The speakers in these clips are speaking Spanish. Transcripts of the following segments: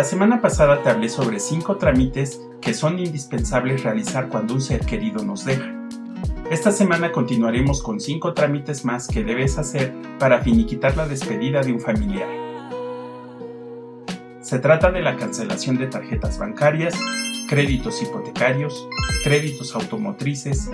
La semana pasada te hablé sobre 5 trámites que son indispensables realizar cuando un ser querido nos deja. Esta semana continuaremos con 5 trámites más que debes hacer para finiquitar la despedida de un familiar. Se trata de la cancelación de tarjetas bancarias, créditos hipotecarios, créditos automotrices,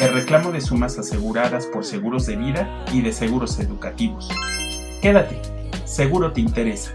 el reclamo de sumas aseguradas por seguros de vida y de seguros educativos. Quédate, seguro te interesa.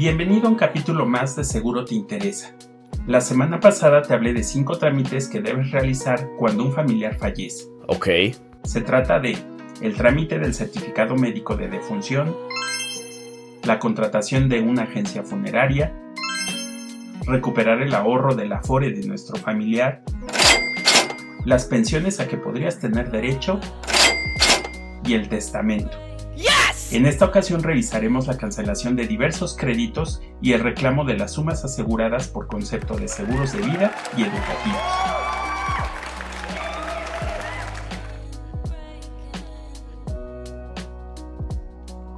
Bienvenido a un capítulo más de Seguro Te Interesa. La semana pasada te hablé de cinco trámites que debes realizar cuando un familiar fallece. Ok. Se trata de el trámite del certificado médico de defunción, la contratación de una agencia funeraria, recuperar el ahorro del afore de nuestro familiar, las pensiones a que podrías tener derecho y el testamento. En esta ocasión revisaremos la cancelación de diversos créditos y el reclamo de las sumas aseguradas por concepto de seguros de vida y educativos.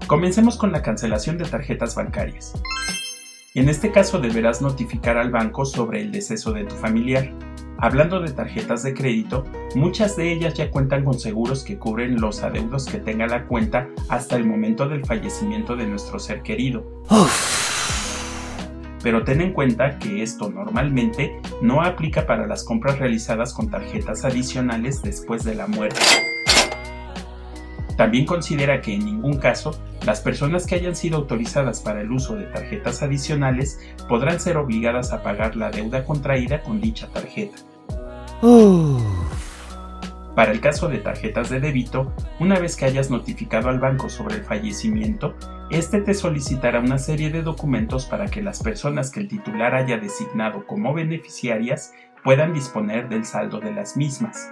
Comencemos con la cancelación de tarjetas bancarias. En este caso deberás notificar al banco sobre el deceso de tu familiar. Hablando de tarjetas de crédito, muchas de ellas ya cuentan con seguros que cubren los adeudos que tenga la cuenta hasta el momento del fallecimiento de nuestro ser querido. Pero ten en cuenta que esto normalmente no aplica para las compras realizadas con tarjetas adicionales después de la muerte. También considera que en ningún caso las personas que hayan sido autorizadas para el uso de tarjetas adicionales podrán ser obligadas a pagar la deuda contraída con dicha tarjeta. Para el caso de tarjetas de débito, una vez que hayas notificado al banco sobre el fallecimiento, este te solicitará una serie de documentos para que las personas que el titular haya designado como beneficiarias puedan disponer del saldo de las mismas.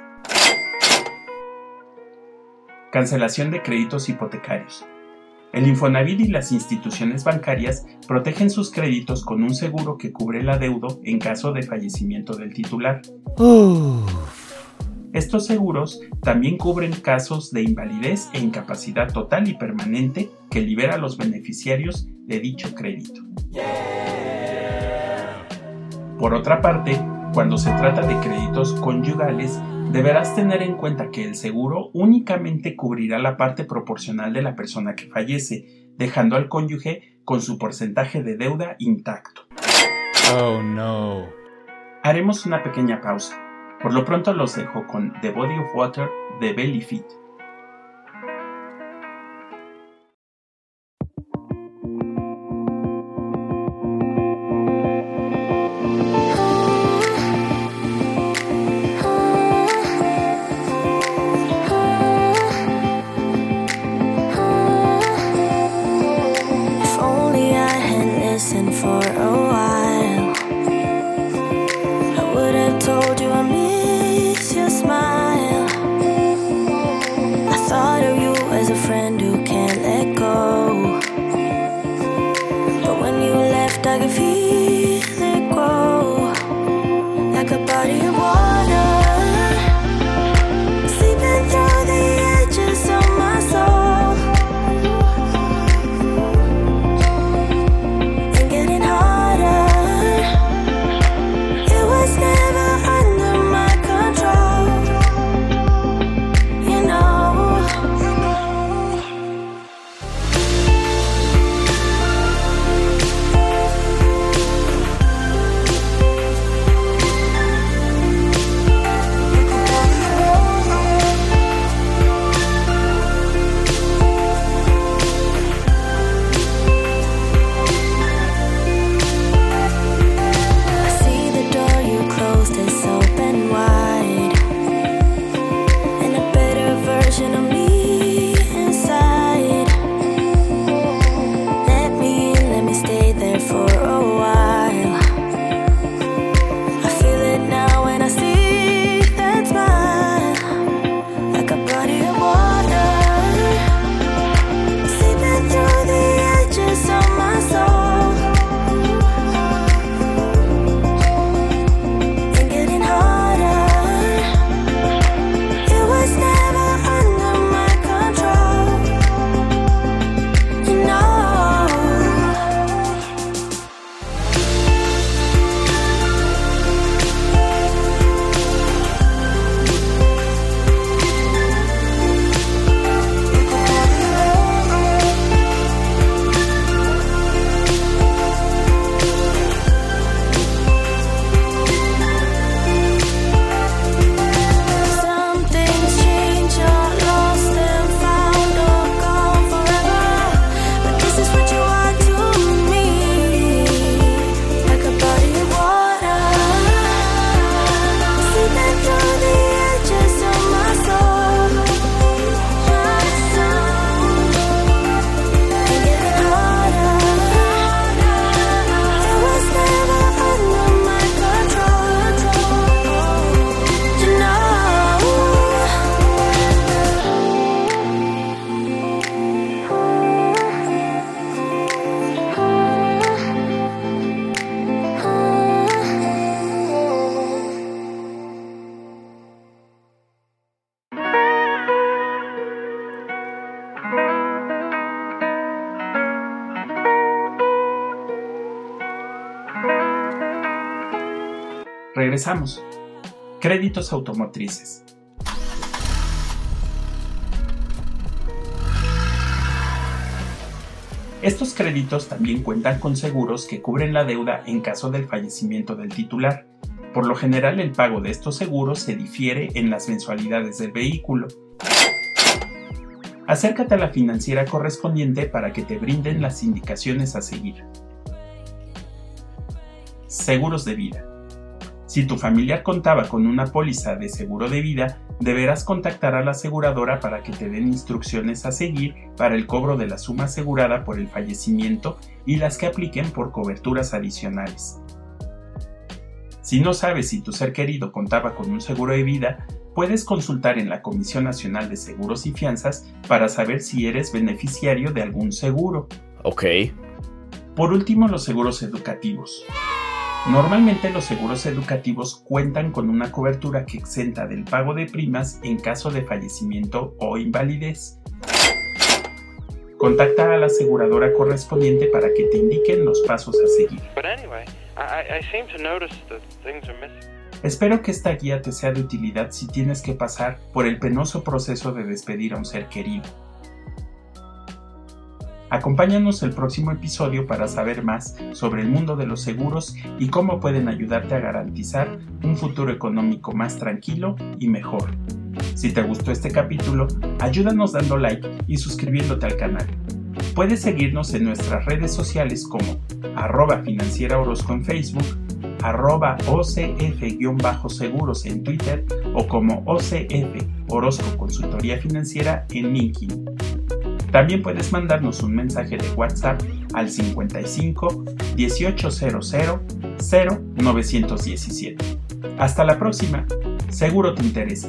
Cancelación de créditos hipotecarios. El Infonavit y las instituciones bancarias protegen sus créditos con un seguro que cubre el adeudo en caso de fallecimiento del titular. Estos seguros también cubren casos de invalidez e incapacidad total y permanente que libera a los beneficiarios de dicho crédito. Por otra parte, cuando se trata de créditos conyugales, deberás tener en cuenta que el seguro únicamente cubrirá la parte proporcional de la persona que fallece, dejando al cónyuge con su porcentaje de deuda intacto. Oh no. Haremos una pequeña pausa. Por lo pronto los dejo con The Body of Water de Belly Fit. Regresamos. Créditos automotrices. Estos créditos también cuentan con seguros que cubren la deuda en caso del fallecimiento del titular. Por lo general el pago de estos seguros se difiere en las mensualidades del vehículo. Acércate a la financiera correspondiente para que te brinden las indicaciones a seguir. Seguros de vida. Si tu familiar contaba con una póliza de seguro de vida, deberás contactar a la aseguradora para que te den instrucciones a seguir para el cobro de la suma asegurada por el fallecimiento y las que apliquen por coberturas adicionales. Si no sabes si tu ser querido contaba con un seguro de vida, puedes consultar en la Comisión Nacional de Seguros y Fianzas para saber si eres beneficiario de algún seguro. Ok. Por último, los seguros educativos. Normalmente los seguros educativos cuentan con una cobertura que exenta del pago de primas en caso de fallecimiento o invalidez. Contacta a la aseguradora correspondiente para que te indiquen los pasos a seguir. Espero que esta guía te sea de utilidad si tienes que pasar por el penoso proceso de despedir a un ser querido. Acompáñanos el próximo episodio para saber más sobre el mundo de los seguros y cómo pueden ayudarte a garantizar un futuro económico más tranquilo y mejor. Si te gustó este capítulo, ayúdanos dando like y suscribiéndote al canal. Puedes seguirnos en nuestras redes sociales como arroba financiera Orozco en Facebook, arroba OCF-seguros en Twitter o como OCF Orozco Consultoría Financiera en LinkedIn. También puedes mandarnos un mensaje de WhatsApp al 55 1800 0917. Hasta la próxima, seguro te interesa.